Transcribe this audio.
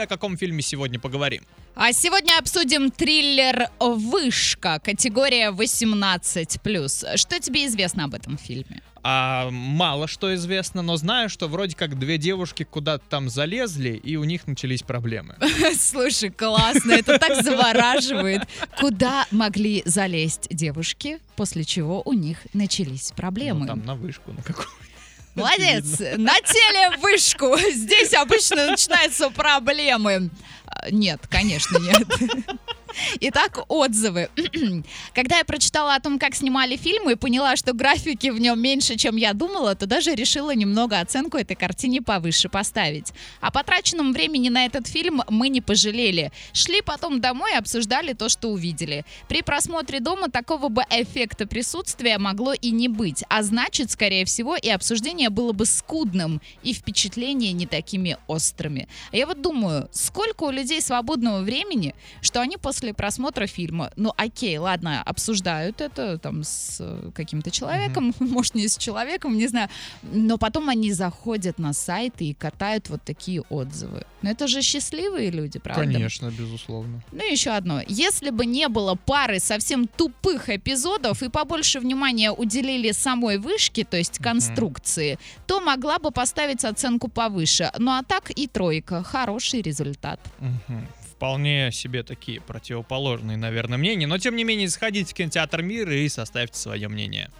о каком фильме сегодня поговорим? А сегодня обсудим триллер «Вышка», категория 18+. Что тебе известно об этом фильме? А, мало что известно, но знаю, что вроде как две девушки куда-то там залезли, и у них начались проблемы. Слушай, классно, это так завораживает. Куда могли залезть девушки, после чего у них начались Ну, проблемы? там на вышку, на какую. Молодец! На теле вышку. Здесь обычно начинаются проблемы. А, Нет, конечно, нет. Итак, отзывы. Когда я прочитала о том, как снимали фильм, и поняла, что графики в нем меньше, чем я думала, то даже решила немного оценку этой картине повыше поставить. О потраченном времени на этот фильм мы не пожалели. Шли потом домой и обсуждали то, что увидели. При просмотре дома такого бы эффекта присутствия могло и не быть, а значит, скорее всего, и обсуждение было бы скудным, и впечатления не такими острыми. А я вот думаю, сколько у людей свободного времени, что они после просмотра фильма, ну окей, ладно, обсуждают это там с э, каким-то человеком, может не с человеком, не знаю, но потом они заходят на сайты и катают вот такие отзывы. Но это же счастливые люди, правда? Конечно, безусловно. Ну и еще одно. Если бы не было пары совсем тупых эпизодов и побольше внимания уделили самой вышке, то есть конструкции, то могла бы поставить оценку повыше. Ну а так и тройка. Хороший результат. Мгм. Вполне себе такие противоположные, наверное, мнения, но тем не менее, сходите в кинотеатр «Мир» и составьте свое мнение.